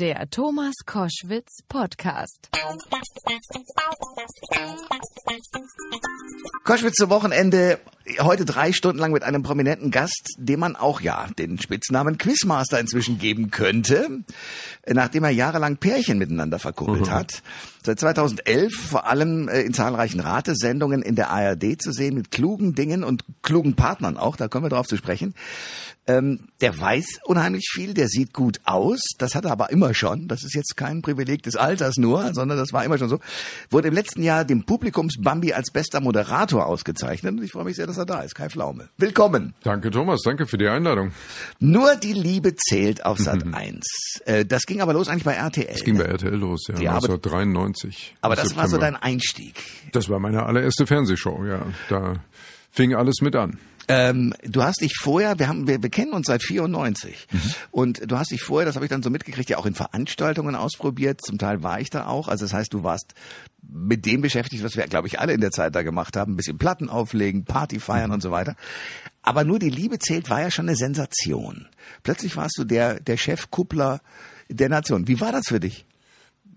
Der Thomas Koschwitz Podcast. Koschwitz zum Wochenende. Heute drei Stunden lang mit einem prominenten Gast, dem man auch ja den Spitznamen Quizmaster inzwischen geben könnte, nachdem er jahrelang Pärchen miteinander verkuppelt mhm. hat. Seit 2011 vor allem äh, in zahlreichen Ratesendungen in der ARD zu sehen mit klugen Dingen und klugen Partnern auch. Da kommen wir drauf zu sprechen. Ähm, der weiß unheimlich viel, der sieht gut aus. Das hat er aber immer schon. Das ist jetzt kein Privileg des Alters nur, sondern das war immer schon so. Wurde im letzten Jahr dem Publikumsbambi als bester Moderator ausgezeichnet. Und ich freue mich sehr, dass er da ist. Kai Pflaume. Willkommen. Danke, Thomas. Danke für die Einladung. Nur die Liebe zählt auf Sat 1. Äh, das ging aber los eigentlich bei RTL. Das ging bei RTL los, ja. ja 1993. Aber das September. war so dein Einstieg. Das war meine allererste Fernsehshow, ja. Da fing alles mit an. Ähm, du hast dich vorher, wir haben, wir, wir kennen uns seit 94 mhm. und du hast dich vorher, das habe ich dann so mitgekriegt, ja auch in Veranstaltungen ausprobiert. Zum Teil war ich da auch. Also das heißt, du warst mit dem beschäftigt, was wir, glaube ich, alle in der Zeit da gemacht haben, ein bisschen Platten auflegen, Party feiern mhm. und so weiter. Aber nur die Liebe zählt war ja schon eine Sensation. Plötzlich warst du der der Chefkuppler der Nation. Wie war das für dich?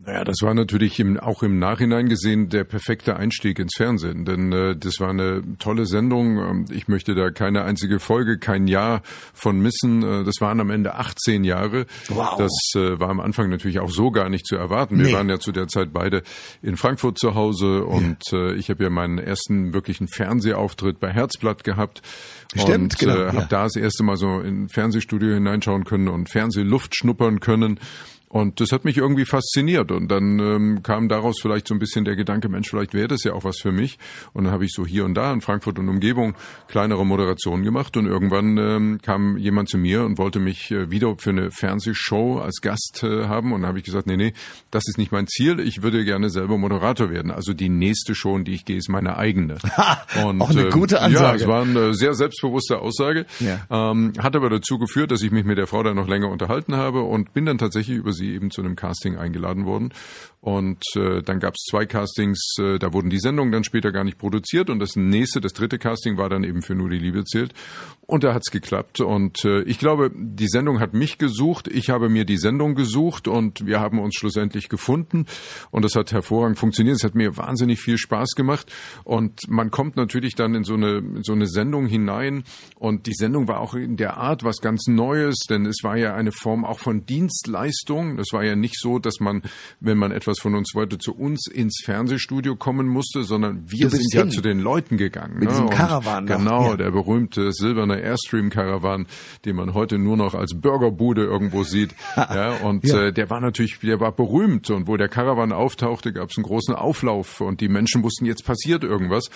Naja, das war natürlich im, auch im Nachhinein gesehen der perfekte Einstieg ins Fernsehen, denn äh, das war eine tolle Sendung. Ähm, ich möchte da keine einzige Folge, kein Jahr von missen. Äh, das waren am Ende 18 Jahre. Wow. Das äh, war am Anfang natürlich auch so gar nicht zu erwarten. Wir nee. waren ja zu der Zeit beide in Frankfurt zu Hause und ja. äh, ich habe ja meinen ersten wirklichen Fernsehauftritt bei Herzblatt gehabt. Stimmt, und genau, äh, habe ja. da das erste Mal so in Fernsehstudio hineinschauen können und Fernsehluft schnuppern können. Und das hat mich irgendwie fasziniert. Und dann ähm, kam daraus vielleicht so ein bisschen der Gedanke, Mensch, vielleicht wäre das ja auch was für mich. Und dann habe ich so hier und da in Frankfurt und Umgebung kleinere Moderationen gemacht. Und irgendwann ähm, kam jemand zu mir und wollte mich äh, wieder für eine Fernsehshow als Gast äh, haben. Und dann habe ich gesagt, nee, nee, das ist nicht mein Ziel. Ich würde gerne selber Moderator werden. Also die nächste Show, in die ich gehe, ist meine eigene. und, auch eine gute Ansage. Ja, es war eine sehr selbstbewusste Aussage. Ja. Ähm, hat aber dazu geführt, dass ich mich mit der Frau dann noch länger unterhalten habe und bin dann tatsächlich über sie sie eben zu einem Casting eingeladen worden. Und äh, dann gab es zwei Castings, äh, da wurden die Sendungen dann später gar nicht produziert und das nächste, das dritte Casting war dann eben für Nur die Liebe zählt. Und da hat's geklappt. Und äh, ich glaube, die Sendung hat mich gesucht, ich habe mir die Sendung gesucht und wir haben uns schlussendlich gefunden. Und das hat hervorragend funktioniert. Es hat mir wahnsinnig viel Spaß gemacht. Und man kommt natürlich dann in so eine, in so eine Sendung hinein. Und die Sendung war auch in der Art was ganz Neues, denn es war ja eine Form auch von Dienstleistung. Das war ja nicht so, dass man, wenn man etwas etwas von uns wollte, zu uns ins Fernsehstudio kommen musste, sondern wir sind hin. ja zu den Leuten gegangen. Mit ne? diesem Caravan. Genau, ja. der berühmte silberne Airstream-Caravan, den man heute nur noch als Burgerbude irgendwo sieht. ja, und ja. Äh, der war natürlich, der war berühmt. Und wo der Caravan auftauchte, gab es einen großen Auflauf und die Menschen wussten, jetzt passiert irgendwas.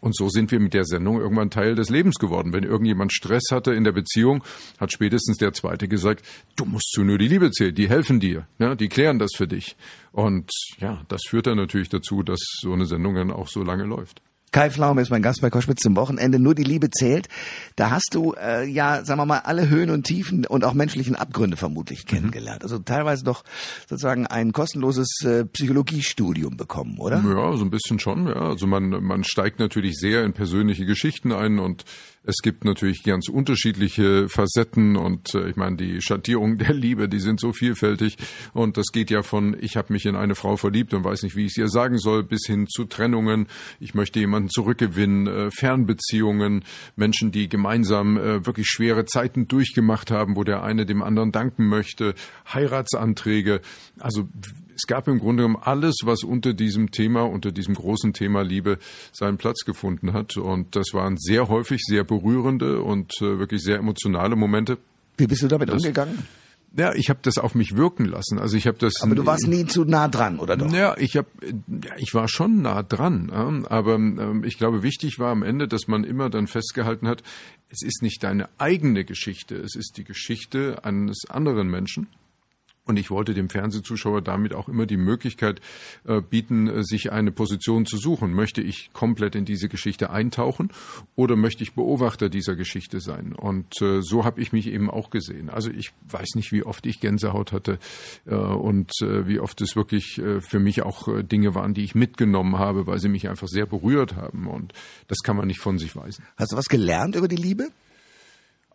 Und so sind wir mit der Sendung irgendwann Teil des Lebens geworden. Wenn irgendjemand Stress hatte in der Beziehung, hat spätestens der Zweite gesagt, du musst zu nur die Liebe zählen, die helfen dir, ne? die klären das für dich. Und ja, das führt dann natürlich dazu, dass so eine Sendung dann auch so lange läuft. Kai Pflaume ist mein Gast bei Koschwitz zum Wochenende. Nur die Liebe zählt. Da hast du äh, ja, sagen wir mal, alle Höhen und Tiefen und auch menschlichen Abgründe vermutlich mhm. kennengelernt. Also teilweise doch sozusagen ein kostenloses äh, Psychologiestudium bekommen, oder? Ja, so ein bisschen schon. Ja, also man man steigt natürlich sehr in persönliche Geschichten ein und es gibt natürlich ganz unterschiedliche Facetten und äh, ich meine, die Schattierungen der Liebe, die sind so vielfältig. Und das geht ja von, ich habe mich in eine Frau verliebt und weiß nicht, wie ich es ihr sagen soll, bis hin zu Trennungen, ich möchte jemanden zurückgewinnen, äh, Fernbeziehungen, Menschen, die gemeinsam äh, wirklich schwere Zeiten durchgemacht haben, wo der eine dem anderen danken möchte, Heiratsanträge, also es gab im Grunde genommen alles, was unter diesem Thema, unter diesem großen Thema Liebe seinen Platz gefunden hat. Und das waren sehr häufig sehr berührende und äh, wirklich sehr emotionale Momente. Wie bist du damit das, umgegangen? Ja, ich habe das auf mich wirken lassen. Also ich habe das. Aber du warst nie zu nah dran, oder doch? Ja, ich habe, ja, ich war schon nah dran. Aber ähm, ich glaube, wichtig war am Ende, dass man immer dann festgehalten hat: Es ist nicht deine eigene Geschichte, es ist die Geschichte eines anderen Menschen. Und ich wollte dem Fernsehzuschauer damit auch immer die Möglichkeit äh, bieten, äh, sich eine Position zu suchen. Möchte ich komplett in diese Geschichte eintauchen oder möchte ich Beobachter dieser Geschichte sein? Und äh, so habe ich mich eben auch gesehen. Also ich weiß nicht, wie oft ich Gänsehaut hatte und wie oft es wirklich für mich auch Dinge waren, die ich mitgenommen habe, weil sie mich einfach sehr berührt haben. Und das kann man nicht von sich weisen. Hast du was gelernt über die Liebe?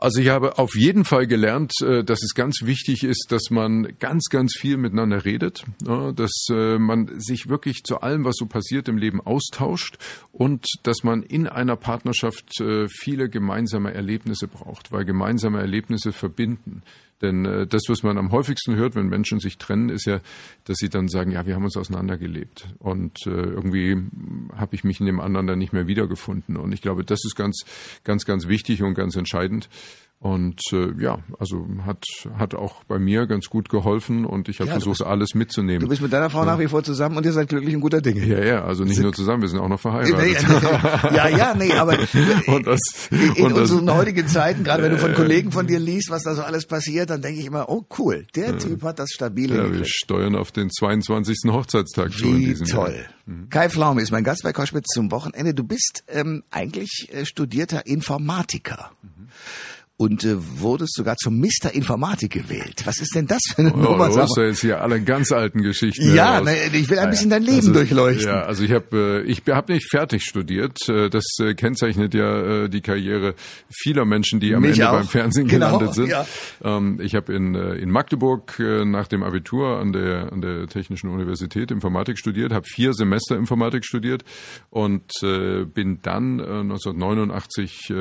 Also ich habe auf jeden Fall gelernt, äh, dass es ganz wichtig ist, dass man ganz, ganz viel miteinander redet, dass äh, man sich wirklich zu allem, was so passiert im Leben austauscht und dass man in einer Partnerschaft äh, viele gemeinsame Erlebnisse braucht, weil gemeinsame Erlebnisse verbinden. Denn äh, das, was man am häufigsten hört, wenn Menschen sich trennen, ist ja, dass sie dann sagen, ja, wir haben uns auseinandergelebt. Und äh, irgendwie habe ich mich in dem anderen dann nicht mehr wiedergefunden. Und ich glaube, das ist ganz, ganz, ganz wichtig und ganz entscheidend. Und äh, ja, also hat hat auch bei mir ganz gut geholfen und ich habe ja, versucht, alles mitzunehmen. Du bist mit deiner Frau ja. nach wie vor zusammen und ihr seid glücklich und guter Dinge. Ja, ja, also nicht sind nur zusammen, wir sind auch noch verheiratet. ja, ja, nee, aber und das, in und unseren das, heutigen Zeiten, gerade wenn du von Kollegen von dir liest, was da so alles passiert, dann denke ich immer, oh cool, der Typ hat das stabile. Ja, wir steuern auf den 22. Hochzeitstag zu in diesem toll. Jahr. Mhm. Kai Pflaume ist mein Gast bei Koschwitz zum Wochenende. Du bist ähm, eigentlich äh, studierter Informatiker. Mhm und äh, wurdest sogar zum Mr. Informatik gewählt. Was ist denn das für eine oh, Nummer? Du hast ja jetzt hier alle ganz alten Geschichten. Ja, na, ich will ein bisschen dein Leben also, durchleuchten. Ja, also ich habe äh, ich hab nicht fertig studiert. Äh, das äh, kennzeichnet ja äh, die Karriere vieler Menschen, die am Mich Ende auch. beim Fernsehen genau, gelandet sind. Ja. Ähm, ich habe in, äh, in Magdeburg äh, nach dem Abitur an der an der Technischen Universität Informatik studiert, habe vier Semester Informatik studiert und äh, bin dann äh, 1989 äh,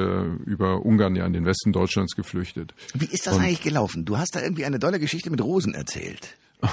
über Ungarn ja in den Westen Deutschlands Deutschlands geflüchtet. Wie ist das und eigentlich gelaufen? Du hast da irgendwie eine tolle Geschichte mit Rosen erzählt.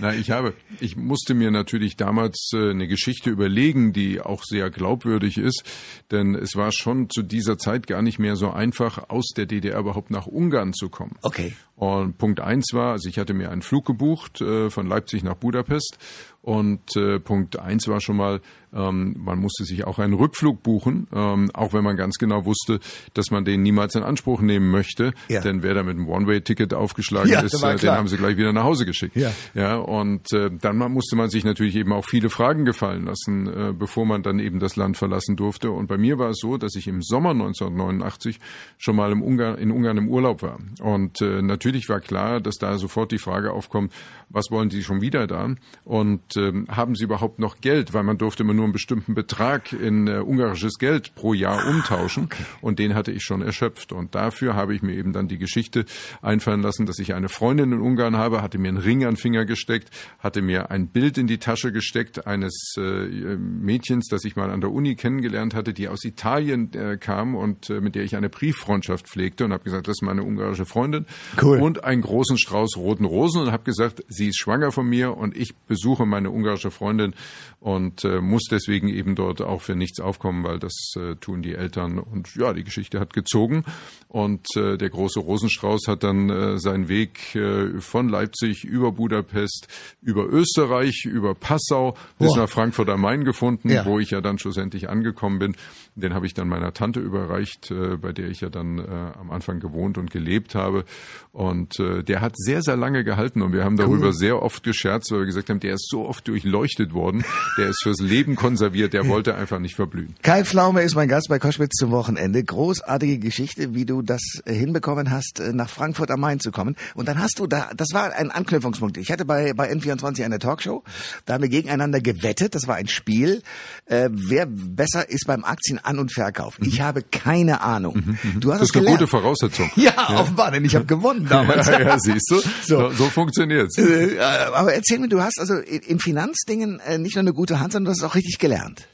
Na, ich habe, ich musste mir natürlich damals äh, eine Geschichte überlegen, die auch sehr glaubwürdig ist, denn es war schon zu dieser Zeit gar nicht mehr so einfach, aus der DDR überhaupt nach Ungarn zu kommen. Okay. Und Punkt eins war, also ich hatte mir einen Flug gebucht äh, von Leipzig nach Budapest und äh, Punkt eins war schon mal, ähm, man musste sich auch einen Rückflug buchen, ähm, auch wenn man ganz genau wusste, dass man den niemals in Anspruch nehmen möchte. Ja. Denn wer da mit einem One-Way-Ticket aufgeschlagen ja, ist, äh, den haben sie gleich wieder nach Hause geschickt. Ja. ja und äh, dann musste man sich natürlich eben auch viele Fragen gefallen lassen, äh, bevor man dann eben das Land verlassen durfte. Und bei mir war es so, dass ich im Sommer 1989 schon mal im Ungarn, in Ungarn im Urlaub war. Und äh, natürlich war klar, dass da sofort die Frage aufkommt, was wollen Sie schon wieder da? Und äh, haben Sie überhaupt noch Geld? Weil man durfte immer nur einen bestimmten Betrag in äh, ungarisches Geld pro Jahr umtauschen. Okay. Und den hatte ich schon erschöpft. Und dafür habe ich mir eben dann die Geschichte einfallen lassen, dass ich eine Freundin in Ungarn habe, hatte mir einen Ring an den Finger gesteckt, hatte mir ein Bild in die Tasche gesteckt eines äh, Mädchens, das ich mal an der Uni kennengelernt hatte, die aus Italien äh, kam und äh, mit der ich eine Brieffreundschaft pflegte und habe gesagt, das ist meine ungarische Freundin. Cool. Und einen großen Strauß roten Rosen und habe gesagt, sie ist schwanger von mir und ich besuche meine ungarische Freundin und äh, muss deswegen eben dort auch für nichts aufkommen, weil das äh, tun die Eltern. Und ja, die Geschichte hat gezogen und äh, der große Rosenstrauß hat dann äh, seinen Weg äh, von Leipzig über Budapest, über Österreich, über Passau bis Boah. nach Frankfurt am Main gefunden, ja. wo ich ja dann schlussendlich angekommen bin. Den habe ich dann meiner Tante überreicht, äh, bei der ich ja dann äh, am Anfang gewohnt und gelebt habe. Und äh, der hat sehr, sehr lange gehalten und wir haben darüber cool. sehr oft gescherzt, weil wir gesagt haben, der ist so oft durchleuchtet worden, der ist fürs Leben konserviert, der wollte einfach nicht verblühen. Kai Pflaume ist mein Gast bei Koschwitz zum Wochenende. Großartige Geschichte, wie du das hinbekommen hast, äh, nach Frankfurt am Main zu kommen. Und dann hast du da, das war ein Anknüpfungspunkt. Ich hatte bei, bei N24 eine Talkshow, da haben wir gegeneinander gewettet, das war ein Spiel, äh, wer besser ist beim Aktien an- und Verkauf. Ich mhm. habe keine Ahnung. Mhm, mhm. Du hast das ist eine gute Voraussetzung. Ja, ja, offenbar, denn ich habe gewonnen damals. ja, ja, siehst du, so, so funktioniert's. Äh, aber erzähl mir, du hast also in Finanzdingen äh, nicht nur eine gute Hand, sondern du hast es auch richtig gelernt.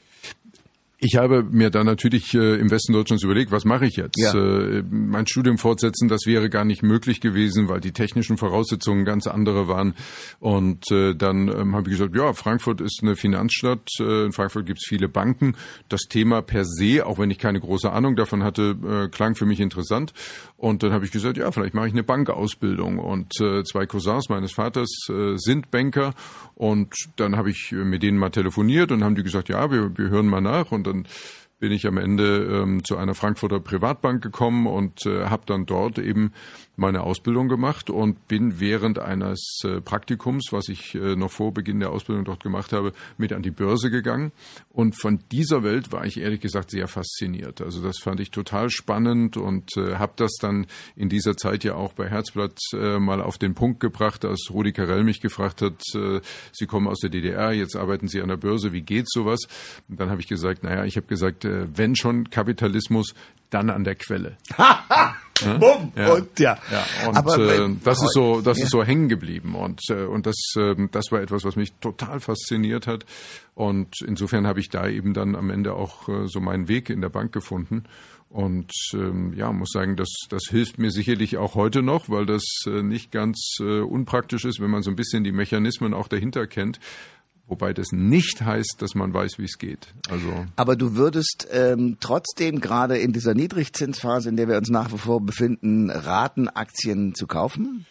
Ich habe mir dann natürlich äh, im Westen Deutschlands überlegt, was mache ich jetzt? Ja. Äh, mein Studium fortsetzen, das wäre gar nicht möglich gewesen, weil die technischen Voraussetzungen ganz andere waren. Und äh, dann ähm, habe ich gesagt, ja, Frankfurt ist eine Finanzstadt, äh, in Frankfurt gibt es viele Banken. Das Thema per se, auch wenn ich keine große Ahnung davon hatte, äh, klang für mich interessant. Und dann habe ich gesagt, ja, vielleicht mache ich eine Bankausbildung. Und äh, zwei Cousins meines Vaters sind Banker. Und dann habe ich mit denen mal telefoniert und haben die gesagt, ja, wir, wir hören mal nach. Und dann bin ich am Ende ähm, zu einer Frankfurter Privatbank gekommen und äh, habe dann dort eben meine Ausbildung gemacht und bin während eines äh, Praktikums, was ich äh, noch vor Beginn der Ausbildung dort gemacht habe, mit an die Börse gegangen. Und von dieser Welt war ich ehrlich gesagt sehr fasziniert. Also das fand ich total spannend und äh, habe das dann in dieser Zeit ja auch bei Herzblatt äh, mal auf den Punkt gebracht, als Rudi Carell mich gefragt hat, Sie kommen aus der DDR, jetzt arbeiten Sie an der Börse, wie geht sowas? Und dann habe ich gesagt, naja, ich habe gesagt, wenn schon Kapitalismus, dann an der Quelle. Bumm. Ja. Und ja. ja. Und Aber, äh, das ist so, das ja. ist so hängen geblieben. Und äh, und das äh, das war etwas, was mich total fasziniert hat. Und insofern habe ich da eben dann am Ende auch äh, so meinen Weg in der Bank gefunden. Und ähm, ja, muss sagen, das, das hilft mir sicherlich auch heute noch, weil das äh, nicht ganz äh, unpraktisch ist, wenn man so ein bisschen die Mechanismen auch dahinter kennt. Wobei das nicht heißt, dass man weiß, wie es geht. Also Aber du würdest ähm, trotzdem gerade in dieser Niedrigzinsphase, in der wir uns nach wie vor befinden, raten, Aktien zu kaufen?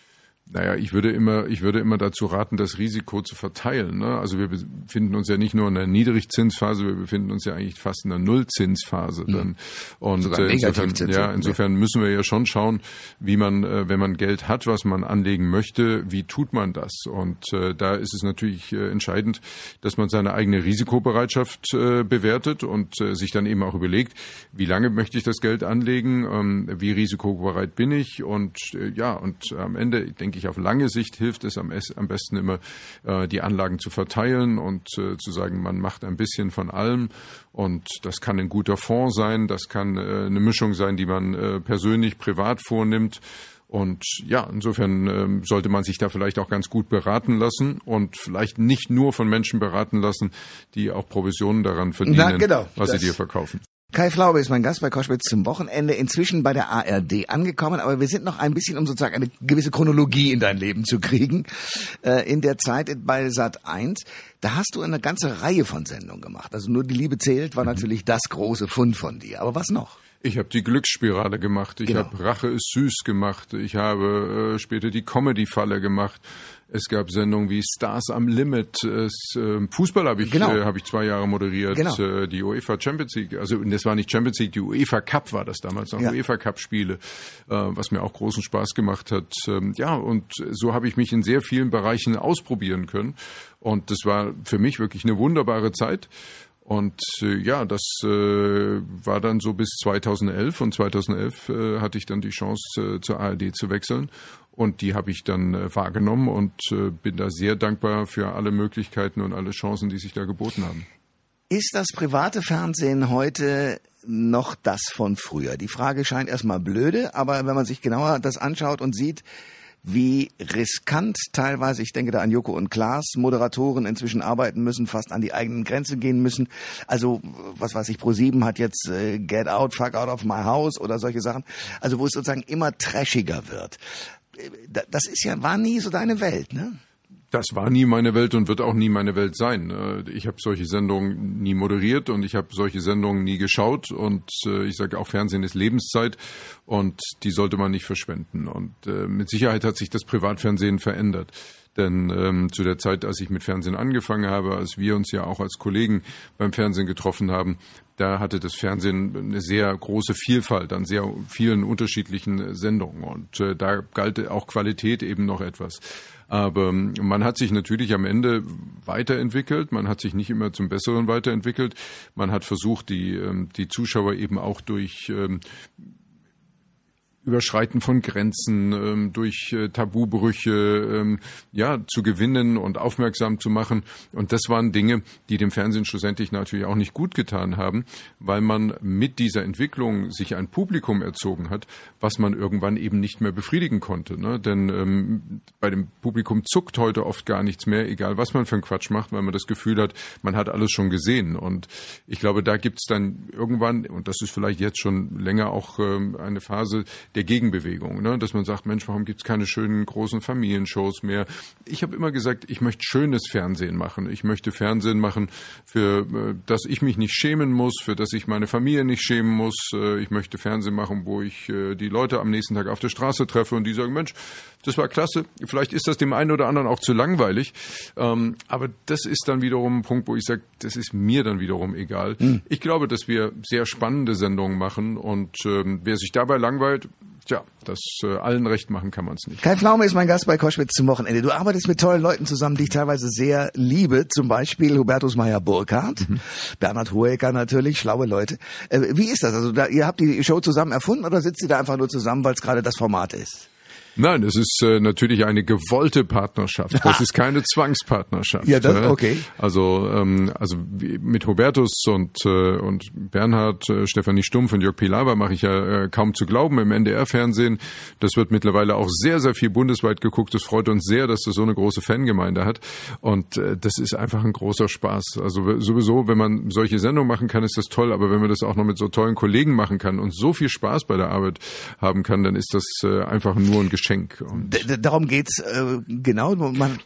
Naja, ich würde immer, ich würde immer dazu raten, das Risiko zu verteilen. Ne? Also wir befinden uns ja nicht nur in einer Niedrigzinsphase, wir befinden uns ja eigentlich fast in einer Nullzinsphase hm. dann. Und äh, insofern, ja, insofern müssen wir ja schon schauen, wie man, äh, wenn man Geld hat, was man anlegen möchte, wie tut man das? Und äh, da ist es natürlich äh, entscheidend, dass man seine eigene Risikobereitschaft äh, bewertet und äh, sich dann eben auch überlegt, wie lange möchte ich das Geld anlegen, ähm, wie risikobereit bin ich und äh, ja, und am Ende denke ich, auf lange Sicht hilft es am, am besten immer, äh, die Anlagen zu verteilen und äh, zu sagen, man macht ein bisschen von allem. Und das kann ein guter Fonds sein, das kann äh, eine Mischung sein, die man äh, persönlich, privat vornimmt. Und ja, insofern ähm, sollte man sich da vielleicht auch ganz gut beraten lassen und vielleicht nicht nur von Menschen beraten lassen, die auch Provisionen daran verdienen, Na, genau, was sie dir verkaufen. Kai Flaube ist mein Gast bei Koschwitz zum Wochenende, inzwischen bei der ARD angekommen, aber wir sind noch ein bisschen, um sozusagen eine gewisse Chronologie in dein Leben zu kriegen. Äh, in der Zeit bei Sat 1, da hast du eine ganze Reihe von Sendungen gemacht. Also nur die Liebe zählt war mhm. natürlich das große Fund von dir. Aber was noch? Ich habe die Glücksspirale gemacht, ich genau. habe Rache ist süß gemacht, ich habe äh, später die Comedy-Falle gemacht. Es gab Sendungen wie Stars am Limit. Es, äh, Fußball habe ich, genau. äh, hab ich zwei Jahre moderiert. Genau. Äh, die UEFA Champions League, also das war nicht Champions League, die UEFA Cup war das damals noch, ja. UEFA Cup Spiele, äh, was mir auch großen Spaß gemacht hat. Ähm, ja, und so habe ich mich in sehr vielen Bereichen ausprobieren können. Und das war für mich wirklich eine wunderbare Zeit. Und äh, ja, das äh, war dann so bis 2011 und 2011 äh, hatte ich dann die Chance äh, zur ARD zu wechseln und die habe ich dann äh, wahrgenommen und äh, bin da sehr dankbar für alle Möglichkeiten und alle Chancen, die sich da geboten haben. Ist das private Fernsehen heute noch das von früher? Die Frage scheint erstmal blöde, aber wenn man sich genauer das anschaut und sieht, wie riskant teilweise, ich denke da an Joko und Klaas, Moderatoren inzwischen arbeiten müssen, fast an die eigenen Grenzen gehen müssen. Also, was weiß ich, Pro7 hat jetzt äh, Get Out, Fuck Out of My House oder solche Sachen. Also, wo es sozusagen immer trashiger wird. Äh, das ist ja, war nie so deine Welt, ne? Das war nie meine Welt und wird auch nie meine Welt sein. Äh, ich habe solche Sendungen nie moderiert und ich habe solche Sendungen nie geschaut und äh, ich sage auch Fernsehen ist Lebenszeit und die sollte man nicht verschwenden. Und äh, mit Sicherheit hat sich das Privatfernsehen verändert. Denn ähm, zu der Zeit, als ich mit Fernsehen angefangen habe, als wir uns ja auch als Kollegen beim Fernsehen getroffen haben, da hatte das Fernsehen eine sehr große Vielfalt an sehr vielen unterschiedlichen Sendungen. Und äh, da galt auch Qualität eben noch etwas. Aber man hat sich natürlich am Ende weiterentwickelt. Man hat sich nicht immer zum Besseren weiterentwickelt. Man hat versucht, die, ähm, die Zuschauer eben auch durch ähm, Überschreiten von Grenzen, ähm, durch äh, Tabubrüche, ähm, ja, zu gewinnen und aufmerksam zu machen. Und das waren Dinge, die dem Fernsehen schlussendlich natürlich auch nicht gut getan haben, weil man mit dieser Entwicklung sich ein Publikum erzogen hat, was man irgendwann eben nicht mehr befriedigen konnte. Ne? Denn ähm, bei dem Publikum zuckt heute oft gar nichts mehr, egal was man für einen Quatsch macht, weil man das Gefühl hat, man hat alles schon gesehen. Und ich glaube, da gibt's dann irgendwann, und das ist vielleicht jetzt schon länger auch ähm, eine Phase, der Gegenbewegung, ne? dass man sagt, Mensch, warum gibt's keine schönen großen Familienshows mehr? Ich habe immer gesagt, ich möchte schönes Fernsehen machen. Ich möchte Fernsehen machen, für äh, das ich mich nicht schämen muss, für das ich meine Familie nicht schämen muss. Äh, ich möchte Fernsehen machen, wo ich äh, die Leute am nächsten Tag auf der Straße treffe und die sagen, Mensch, das war klasse. Vielleicht ist das dem einen oder anderen auch zu langweilig. Ähm, aber das ist dann wiederum ein Punkt, wo ich sage, das ist mir dann wiederum egal. Mhm. Ich glaube, dass wir sehr spannende Sendungen machen und ähm, wer sich dabei langweilt, Tja, das äh, allen recht machen kann man es nicht. Kai Pflaume ist mein Gast bei Koschwitz zum Wochenende. Du arbeitest mit tollen Leuten zusammen, die ich teilweise sehr liebe. Zum Beispiel Hubertus Meyer-Burkhardt, mhm. Bernhard Hoeker natürlich, schlaue Leute. Äh, wie ist das? Also da, ihr habt die Show zusammen erfunden oder sitzt ihr da einfach nur zusammen, weil es gerade das Format ist? Nein, es ist äh, natürlich eine gewollte Partnerschaft. Das ist keine Zwangspartnerschaft. Ja, das, okay. Also, ähm, also mit Hubertus und, äh, und Bernhard, äh, Stefanie Stumpf und Jörg Pilawa mache ich ja äh, kaum zu glauben im NDR-Fernsehen. Das wird mittlerweile auch sehr, sehr viel bundesweit geguckt. Das freut uns sehr, dass das so eine große Fangemeinde hat. Und äh, das ist einfach ein großer Spaß. Also sowieso, wenn man solche Sendungen machen kann, ist das toll. Aber wenn man das auch noch mit so tollen Kollegen machen kann und so viel Spaß bei der Arbeit haben kann, dann ist das äh, einfach nur ein Geschenk. Und darum geht's äh, genau.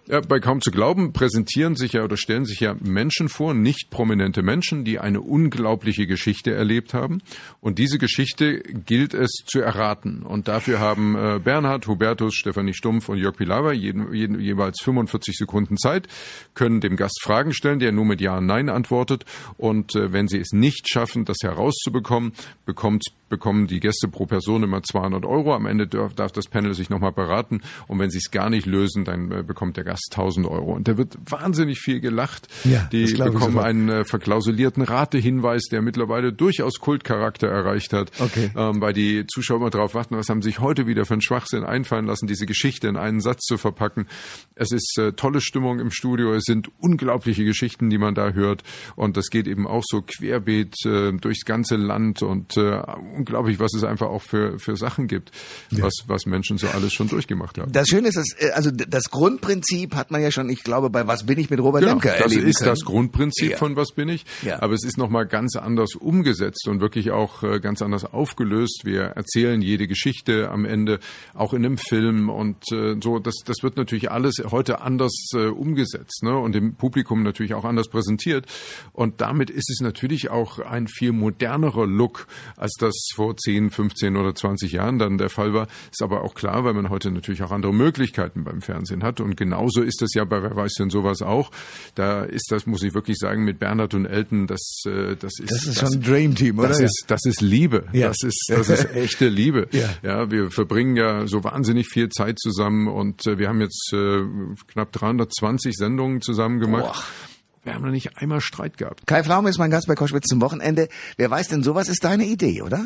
Ja, bei kaum zu glauben präsentieren sich ja oder stellen sich ja Menschen vor, nicht prominente Menschen, die eine unglaubliche Geschichte erlebt haben. Und diese Geschichte gilt es zu erraten. Und dafür haben äh, Bernhard, Hubertus, Stefanie Stumpf und Jörg Pilawa jeden, jeden, jeweils 45 Sekunden Zeit, können dem Gast Fragen stellen, der nur mit Ja und Nein antwortet. Und äh, wenn sie es nicht schaffen, das herauszubekommen, bekommt bekommen die Gäste pro Person immer 200 Euro. Am Ende darf, darf das Panel sich nochmal beraten. Und wenn sie es gar nicht lösen, dann äh, bekommt der Gast 1000 Euro. Und da wird wahnsinnig viel gelacht. Ja, die bekommen einen äh, verklausulierten Ratehinweis, der mittlerweile durchaus Kultcharakter erreicht hat. Okay. Ähm, weil die Zuschauer immer darauf warten, was haben sich heute wieder für einen Schwachsinn einfallen lassen, diese Geschichte in einen Satz zu verpacken. Es ist äh, tolle Stimmung im Studio. Es sind unglaubliche Geschichten, die man da hört. Und das geht eben auch so querbeet äh, durchs ganze Land und äh, unglaublich, was es einfach auch für, für Sachen gibt, ja. was, was Menschen so alles schon durchgemacht haben. Das Schöne ist, dass, äh, also das Grundprinzip hat man ja schon, ich glaube, bei Was bin ich mit Robert genau, Lemke erleben Das ist können. das Grundprinzip ja. von Was bin ich, ja. aber es ist nochmal ganz anders umgesetzt und wirklich auch äh, ganz anders aufgelöst. Wir erzählen jede Geschichte am Ende, auch in einem Film und äh, so, das, das wird natürlich alles heute anders umgesetzt ne? und dem Publikum natürlich auch anders präsentiert und damit ist es natürlich auch ein viel modernerer Look, als das vor 10, 15 oder 20 Jahren dann der Fall war. Ist aber auch klar, weil man heute natürlich auch andere Möglichkeiten beim Fernsehen hat. Und genauso ist das ja bei Wer weiß denn sowas auch. Da ist das, muss ich wirklich sagen, mit Bernhard und Elton, das, äh, das ist. Das ist das, schon ein Dream Team, oder? Das ist, das ist Liebe. Ja. Das ist, das ist echte Liebe. Ja. ja, wir verbringen ja so wahnsinnig viel Zeit zusammen und äh, wir haben jetzt äh, knapp 320 Sendungen zusammen gemacht. Boah. Wir haben noch nicht einmal Streit gehabt. Kai Pflaume ist mein Gast bei Koschwitz zum Wochenende. Wer weiß denn sowas ist deine Idee, oder?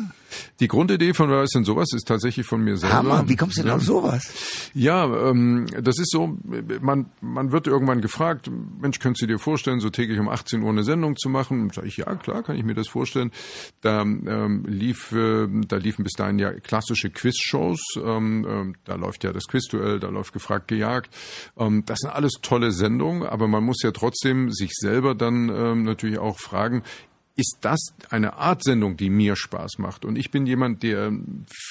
Die Grundidee von Wer weiß denn sowas ist tatsächlich von mir selber. Hammer, wie kommst du denn ja. auf sowas? Ja, ähm, das ist so, man, man wird irgendwann gefragt, Mensch, könntest du dir vorstellen, so täglich um 18 Uhr eine Sendung zu machen? Sag ich, ja, klar, kann ich mir das vorstellen. Da ähm, lief, äh, da liefen bis dahin ja klassische Quizshows. Ähm, äh, da läuft ja das Quizduell, da läuft gefragt, gejagt. Ähm, das sind alles tolle Sendungen, aber man muss ja trotzdem sich sich selber dann ähm, natürlich auch fragen, ist das eine Art Sendung, die mir Spaß macht. Und ich bin jemand, der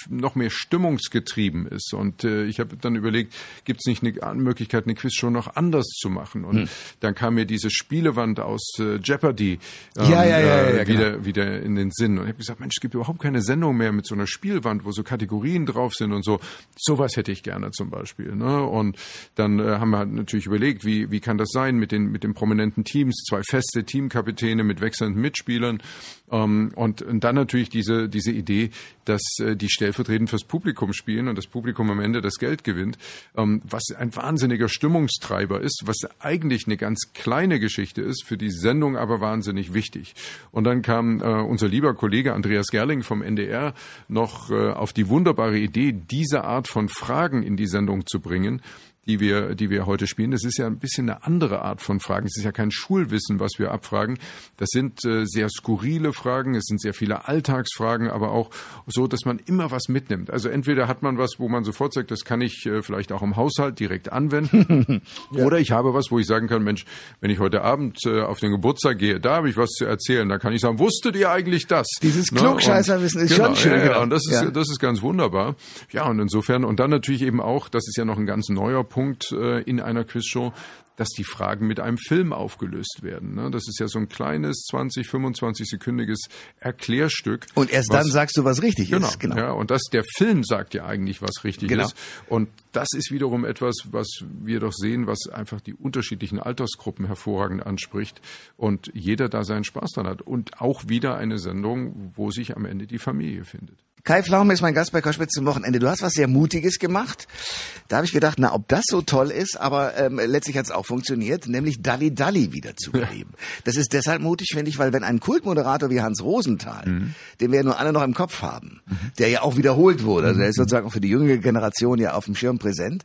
noch mehr stimmungsgetrieben ist. Und äh, ich habe dann überlegt, gibt es nicht eine Möglichkeit, eine Quiz schon noch anders zu machen? Und hm. dann kam mir diese Spielewand aus äh, Jeopardy ähm, ja, ja, ja, äh, wieder, genau. wieder in den Sinn. Und ich habe gesagt, Mensch, es gibt überhaupt keine Sendung mehr mit so einer Spielwand, wo so Kategorien drauf sind und so. Sowas hätte ich gerne zum Beispiel. Ne? Und dann äh, haben wir halt natürlich überlegt, wie, wie kann das sein mit den, mit den prominenten Teams, zwei feste Teamkapitäne mit wechselnden Mitspielern. Schauspielern. Ähm, und, und dann natürlich diese, diese Idee, dass äh, die stellvertretend fürs Publikum spielen und das Publikum am Ende das Geld gewinnt, ähm, was ein wahnsinniger Stimmungstreiber ist, was eigentlich eine ganz kleine Geschichte ist, für die Sendung aber wahnsinnig wichtig. Und dann kam äh, unser lieber Kollege Andreas Gerling vom NDR noch äh, auf die wunderbare Idee, diese Art von Fragen in die Sendung zu bringen die wir, die wir heute spielen. Das ist ja ein bisschen eine andere Art von Fragen. Es ist ja kein Schulwissen, was wir abfragen. Das sind äh, sehr skurrile Fragen. Es sind sehr viele Alltagsfragen, aber auch so, dass man immer was mitnimmt. Also entweder hat man was, wo man sofort sagt, das kann ich äh, vielleicht auch im Haushalt direkt anwenden. ja. Oder ich habe was, wo ich sagen kann, Mensch, wenn ich heute Abend äh, auf den Geburtstag gehe, da habe ich was zu erzählen. Da kann ich sagen, wusstet ihr eigentlich das? Dieses ne? Klugscheißerwissen ist genau, schon schön. Ja, ja, und das ist, ja. das ist ganz wunderbar. Ja, und insofern, und dann natürlich eben auch, das ist ja noch ein ganz neuer Punkt, Punkt äh, in einer Quizshow, dass die Fragen mit einem Film aufgelöst werden. Ne? Das ist ja so ein kleines 20, 25 sekündiges Erklärstück. Und erst was, dann sagst du, was richtig genau, ist. Genau. Ja, und das, der Film sagt ja eigentlich, was richtig genau. ist. Und das ist wiederum etwas, was wir doch sehen, was einfach die unterschiedlichen Altersgruppen hervorragend anspricht und jeder da seinen Spaß dran hat. Und auch wieder eine Sendung, wo sich am Ende die Familie findet. Kai Pflaume ist mein Gast bei Koschwitz zum Wochenende. Du hast was sehr Mutiges gemacht. Da habe ich gedacht, na, ob das so toll ist, aber ähm, letztlich hat es auch funktioniert, nämlich Dalli Dalli wiederzubeleben. Ja. Das ist deshalb mutig, finde ich, weil wenn ein Kultmoderator wie Hans Rosenthal, mhm. den wir ja nur alle noch im Kopf haben, mhm. der ja auch wiederholt wurde, also der ist sozusagen auch für die jüngere Generation ja auf dem Schirm präsent,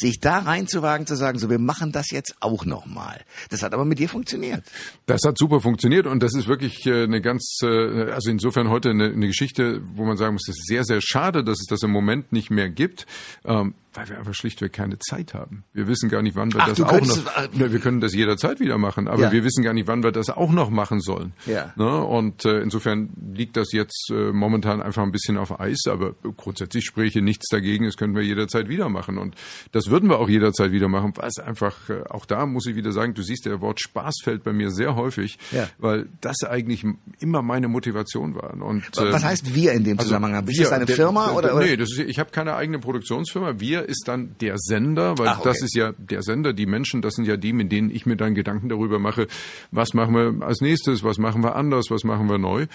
sich da reinzuwagen, zu sagen, so wir machen das jetzt auch nochmal. Das hat aber mit dir funktioniert. Das hat super funktioniert und das ist wirklich äh, eine ganz, äh, also insofern heute eine, eine Geschichte, wo man sagen muss, es ist sehr, sehr schade, dass es das im Moment nicht mehr gibt. Ähm, weil wir einfach schlichtweg keine Zeit haben. Wir wissen gar nicht, wann wir Ach, das auch noch. Ja, wir können das jederzeit wieder machen, aber ja. wir wissen gar nicht, wann wir das auch noch machen sollen. Ja. Ne? Und äh, insofern liegt das jetzt äh, momentan einfach ein bisschen auf Eis, aber grundsätzlich spreche nichts dagegen, das können wir jederzeit wieder machen. Und das würden wir auch jederzeit wieder machen, was einfach, äh, auch da muss ich wieder sagen, du siehst, der Wort Spaß fällt bei mir sehr häufig, ja. weil das eigentlich immer meine Motivation war. Und, was heißt wir in dem also Zusammenhang? Also, ist das eine Firma? Der, oder, oder? Nee, das ist, ich habe keine eigene Produktionsfirma. Wir ist dann der Sender, weil Ach, okay. das ist ja der Sender, die Menschen, das sind ja die, mit denen ich mir dann Gedanken darüber mache, was machen wir als nächstes, was machen wir anders, was machen wir neu.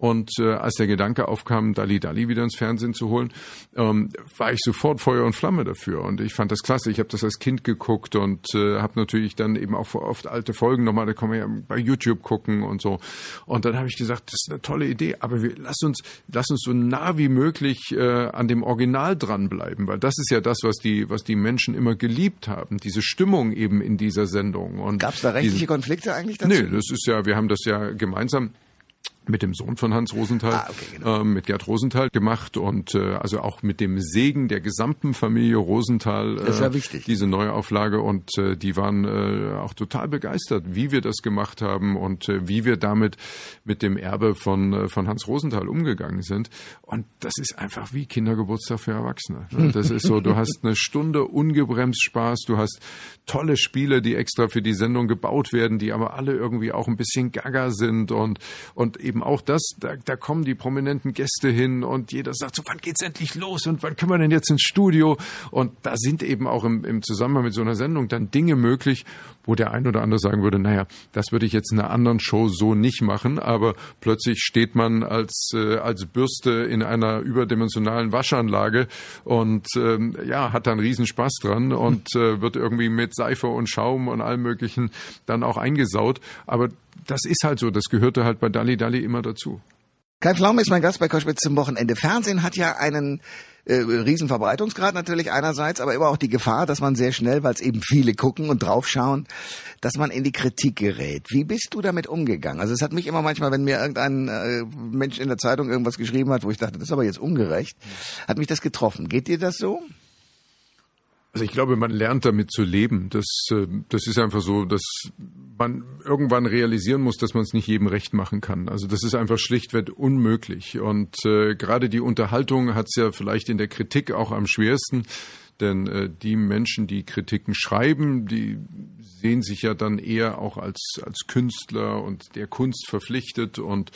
Und äh, als der Gedanke aufkam, Dali Dali wieder ins Fernsehen zu holen, ähm, war ich sofort Feuer und Flamme dafür. Und ich fand das klasse. Ich habe das als Kind geguckt und äh, habe natürlich dann eben auch oft alte Folgen nochmal, da kann man ja bei YouTube gucken und so. Und dann habe ich gesagt, das ist eine tolle Idee, aber wir, lass uns, lass uns so nah wie möglich äh, an dem Original dranbleiben, weil das ist ja das, was die, was die Menschen immer geliebt haben, diese Stimmung eben in dieser Sendung. Gab es da rechtliche diese, Konflikte eigentlich dazu? Nee, das ist ja, wir haben das ja gemeinsam mit dem Sohn von Hans Rosenthal, ah, okay, genau. äh, mit Gerd Rosenthal gemacht und äh, also auch mit dem Segen der gesamten Familie Rosenthal äh, diese Neuauflage und äh, die waren äh, auch total begeistert, wie wir das gemacht haben und äh, wie wir damit mit dem Erbe von äh, von Hans Rosenthal umgegangen sind und das ist einfach wie Kindergeburtstag für Erwachsene. Das ist so, du hast eine Stunde ungebremst Spaß, du hast tolle Spiele, die extra für die Sendung gebaut werden, die aber alle irgendwie auch ein bisschen gaga sind und und eben auch das, da, da kommen die prominenten Gäste hin und jeder sagt so, wann geht's endlich los und wann können wir denn jetzt ins Studio? Und da sind eben auch im, im Zusammenhang mit so einer Sendung dann Dinge möglich, wo der ein oder andere sagen würde, naja, das würde ich jetzt in einer anderen Show so nicht machen, aber plötzlich steht man als, äh, als Bürste in einer überdimensionalen Waschanlage und ähm, ja, hat dann riesen Spaß dran und äh, wird irgendwie mit Seife und Schaum und allem möglichen dann auch eingesaut. Aber das ist halt so, das gehörte halt bei Dalli Dalli immer dazu. Kai Pflaume ist mein Gast bei Koschwitz zum Wochenende. Fernsehen hat ja einen äh, Riesenverbreitungsgrad natürlich einerseits, aber immer auch die Gefahr, dass man sehr schnell, weil es eben viele gucken und draufschauen, dass man in die Kritik gerät. Wie bist du damit umgegangen? Also es hat mich immer manchmal, wenn mir irgendein äh, Mensch in der Zeitung irgendwas geschrieben hat, wo ich dachte, das ist aber jetzt ungerecht, hat mich das getroffen. Geht dir das so? Also ich glaube, man lernt damit zu leben. Das, äh, das ist einfach so, dass man irgendwann realisieren muss, dass man es nicht jedem recht machen kann. Also das ist einfach schlichtweg unmöglich. Und äh, gerade die Unterhaltung hat es ja vielleicht in der Kritik auch am schwersten. Denn äh, die Menschen, die Kritiken schreiben, die sehen sich ja dann eher auch als, als Künstler und der Kunst verpflichtet. Und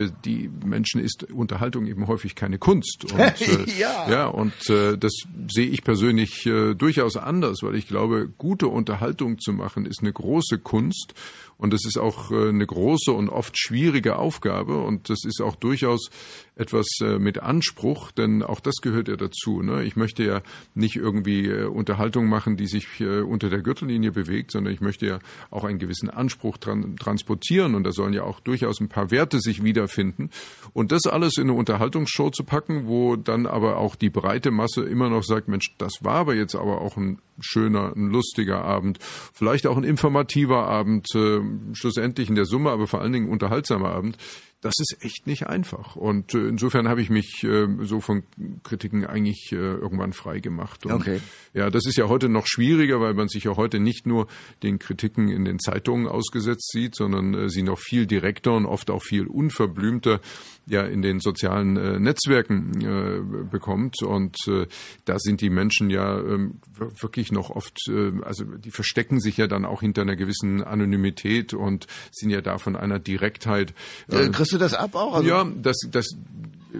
für die Menschen ist Unterhaltung eben häufig keine Kunst. Und, äh, ja. ja, und äh, das sehe ich persönlich äh, durchaus anders, weil ich glaube, gute Unterhaltung zu machen ist eine große Kunst und das ist auch äh, eine große und oft schwierige Aufgabe und das ist auch durchaus etwas äh, mit Anspruch, denn auch das gehört ja dazu. Ne? Ich möchte ja nicht irgendwie äh, Unterhaltung machen, die sich unter der Gürtellinie bewegt, sondern ich möchte ja auch einen gewissen Anspruch tran transportieren und da sollen ja auch durchaus ein paar Werte sich wiederfinden. Und das alles in eine Unterhaltungsshow zu packen, wo dann aber auch die breite Masse immer noch sagt, Mensch, das war aber jetzt aber auch ein schöner, ein lustiger Abend, vielleicht auch ein informativer Abend, äh, schlussendlich in der Summe, aber vor allen Dingen unterhaltsamer Abend. Das ist echt nicht einfach. Und äh, insofern habe ich mich äh, so von Kritiken eigentlich äh, irgendwann frei gemacht. Und, okay. Ja, das ist ja heute noch schwieriger, weil man sich ja heute nicht nur den Kritiken in den Zeitungen ausgesetzt sieht, sondern äh, sie noch viel direkter und oft auch viel unverblümter ja in den sozialen äh, Netzwerken äh, bekommt. Und äh, da sind die Menschen ja ähm, wirklich noch oft, äh, also die verstecken sich ja dann auch hinter einer gewissen Anonymität und sind ja da von einer Direktheit. Äh, Kriegst du das ab auch? Also ja, das, das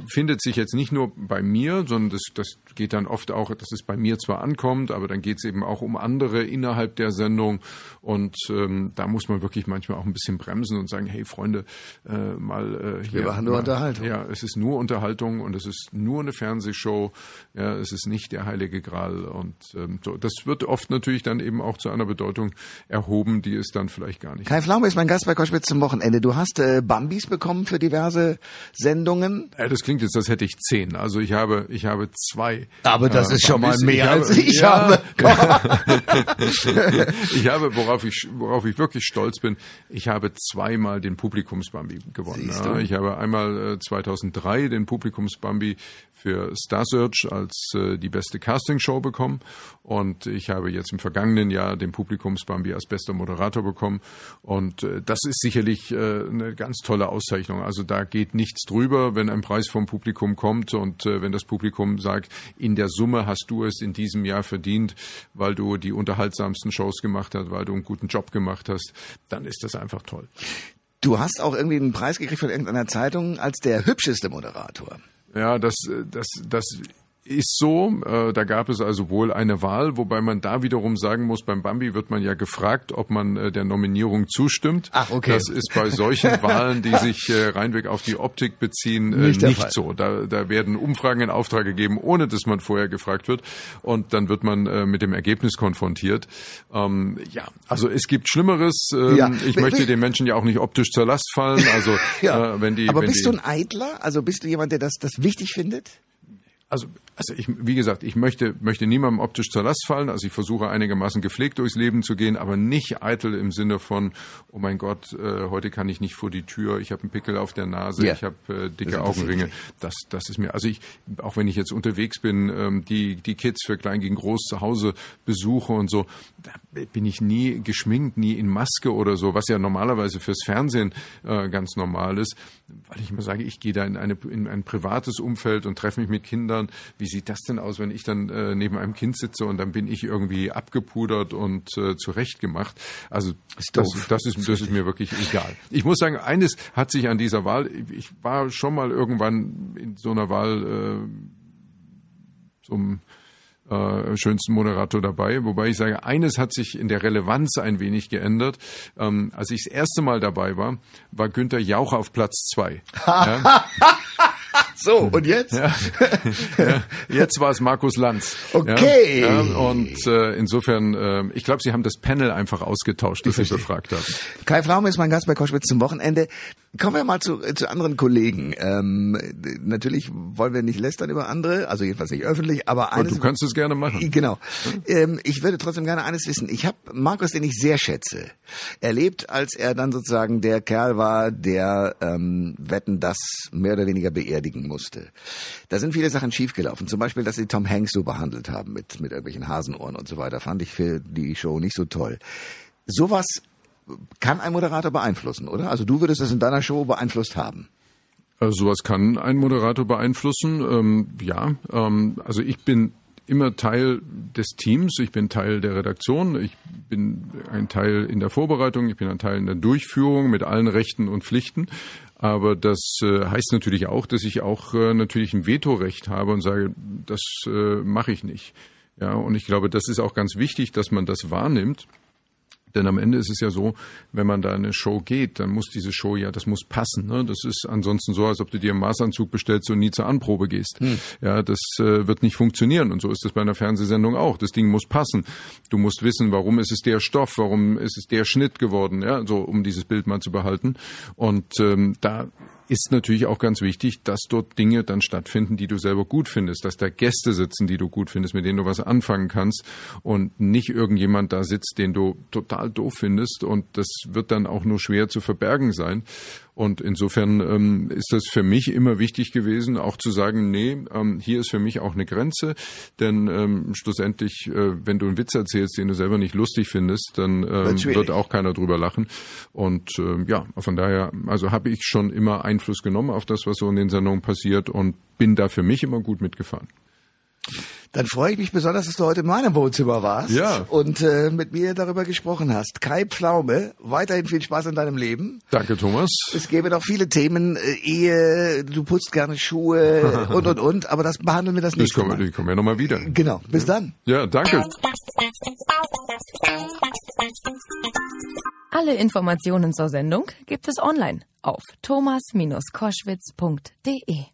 findet sich jetzt nicht nur bei mir, sondern das, das geht dann oft auch, dass es bei mir zwar ankommt, aber dann geht es eben auch um andere innerhalb der Sendung. Und ähm, da muss man wirklich manchmal auch ein bisschen bremsen und sagen, hey Freunde, äh, mal äh, hier. Wir machen nur mal, Unterhaltung. Ja, es ist nur Unterhaltung und es ist nur eine Fernsehshow. Ja, es ist nicht der heilige Gral. Und ähm, so, das wird oft natürlich dann eben auch zu einer Bedeutung erhoben, die es dann vielleicht gar nicht. Kai Pflaume ist mein Gast bei Koschwitz zum Wochenende. Du hast äh, Bambis bekommen für diverse Sendungen. Ja, das klingt jetzt, als hätte ich zehn. Also ich habe, ich habe zwei. Aber das äh, ist schon mal mehr als ich habe. ich habe, worauf ich, worauf ich wirklich stolz bin, ich habe zweimal den Publikumsbambi gewonnen. Ja. Ich habe einmal äh, 2003 den Publikumsbambi für Star Search als äh, die beste Castingshow bekommen und ich habe jetzt im vergangenen Jahr den Publikumsbambi als bester Moderator bekommen und äh, das ist sicherlich äh, eine ganz tolle Auszeichnung. Also da geht nichts drüber, wenn ein Preis vom Publikum kommt und äh, wenn das Publikum sagt, in der Summe hast du es in diesem Jahr verdient, weil du die unterhaltsamsten Shows gemacht hast, weil du einen guten Job gemacht hast, dann ist das einfach toll. Du hast auch irgendwie einen Preis gekriegt von irgendeiner Zeitung als der hübscheste Moderator. Ja, das, das, das ist so. Äh, da gab es also wohl eine Wahl, wobei man da wiederum sagen muss, beim Bambi wird man ja gefragt, ob man äh, der Nominierung zustimmt. Ach, okay. Das ist bei solchen Wahlen, die sich äh, reinweg auf die Optik beziehen, äh, nicht, nicht so. Da, da werden Umfragen in Auftrag gegeben, ohne dass man vorher gefragt wird. Und dann wird man äh, mit dem Ergebnis konfrontiert. Ähm, ja, also es gibt Schlimmeres. Ähm, ja. Ich w möchte den Menschen ja auch nicht optisch zur Last fallen. Also ja. äh, wenn die. Aber bist die, du ein Eitler? Also bist du jemand, der das, das wichtig findet? Also also ich, wie gesagt, ich möchte, möchte niemandem optisch zur Last fallen. Also ich versuche einigermaßen gepflegt durchs Leben zu gehen, aber nicht eitel im Sinne von, oh mein Gott, äh, heute kann ich nicht vor die Tür, ich habe einen Pickel auf der Nase, yeah. ich habe äh, dicke das Augenringe. Das, das ist mir, also ich, auch wenn ich jetzt unterwegs bin, ähm, die, die Kids für Klein gegen Groß zu Hause besuche und so, da bin ich nie geschminkt, nie in Maske oder so, was ja normalerweise fürs Fernsehen äh, ganz normal ist, weil ich immer sage, ich gehe da in, eine, in ein privates Umfeld und treffe mich mit Kindern, wie sieht das denn aus, wenn ich dann äh, neben einem Kind sitze und dann bin ich irgendwie abgepudert und äh, zurechtgemacht? Also ist das, das, ist, das ist mir wirklich egal. Ich muss sagen, eines hat sich an dieser Wahl, ich war schon mal irgendwann in so einer Wahl äh, zum äh, schönsten Moderator dabei. Wobei ich sage, eines hat sich in der Relevanz ein wenig geändert. Ähm, als ich das erste Mal dabei war, war Günther Jauch auf Platz zwei. ja. So, und jetzt? Ja. ja. Jetzt war es Markus Lanz. Okay. Ja, und äh, insofern, äh, ich glaube, Sie haben das Panel einfach ausgetauscht, das Sie befragt haben. Kai Pflaume ist mein Gast bei Koschwitz zum Wochenende. Kommen wir mal zu, äh, zu anderen Kollegen. Ähm, natürlich wollen wir nicht lästern über andere, also jedenfalls nicht öffentlich, aber eines... Aber du kannst es gerne machen. Genau. Ähm, ich würde trotzdem gerne eines wissen. Ich habe Markus, den ich sehr schätze, erlebt, als er dann sozusagen der Kerl war, der ähm, Wetten das mehr oder weniger beerdigen musste. Da sind viele Sachen schiefgelaufen. Zum Beispiel, dass sie Tom Hanks so behandelt haben mit, mit irgendwelchen Hasenohren und so weiter. Fand ich für die Show nicht so toll. Sowas kann ein Moderator beeinflussen, oder? Also du würdest es in deiner Show beeinflusst haben. Also sowas kann ein Moderator beeinflussen. Ähm, ja, ähm, also ich bin immer Teil des Teams, ich bin Teil der Redaktion, ich bin ein Teil in der Vorbereitung, ich bin ein Teil in der Durchführung mit allen Rechten und Pflichten. Aber das äh, heißt natürlich auch, dass ich auch äh, natürlich ein Vetorecht habe und sage, das äh, mache ich nicht. Ja, und ich glaube, das ist auch ganz wichtig, dass man das wahrnimmt. Denn am Ende ist es ja so, wenn man da eine Show geht, dann muss diese Show ja, das muss passen. Ne? Das ist ansonsten so, als ob du dir einen Maßanzug bestellst und nie zur Anprobe gehst. Hm. Ja, das äh, wird nicht funktionieren. Und so ist es bei einer Fernsehsendung auch. Das Ding muss passen. Du musst wissen, warum ist es der Stoff, warum ist es der Schnitt geworden, ja, so um dieses Bild mal zu behalten. Und ähm, da ist natürlich auch ganz wichtig, dass dort Dinge dann stattfinden, die du selber gut findest, dass da Gäste sitzen, die du gut findest, mit denen du was anfangen kannst und nicht irgendjemand da sitzt, den du total doof findest und das wird dann auch nur schwer zu verbergen sein. Und insofern ähm, ist das für mich immer wichtig gewesen, auch zu sagen, nee, ähm, hier ist für mich auch eine Grenze, denn ähm, schlussendlich, äh, wenn du einen Witz erzählst, den du selber nicht lustig findest, dann ähm, wird auch keiner drüber lachen. Und ähm, ja, von daher, also habe ich schon immer Einfluss genommen auf das, was so in den Sendungen passiert und bin da für mich immer gut mitgefahren. Dann freue ich mich besonders, dass du heute in meinem Wohnzimmer warst ja. und äh, mit mir darüber gesprochen hast. Kai Pflaume, weiterhin viel Spaß in deinem Leben. Danke, Thomas. Es gäbe noch viele Themen, äh, Ehe, du putzt gerne Schuhe und und und, aber das behandeln wir das kommen, Mal. Die kommen ja nochmal wieder. Genau, bis dann. Ja, danke. Alle Informationen zur Sendung gibt es online auf thomas-koschwitz.de.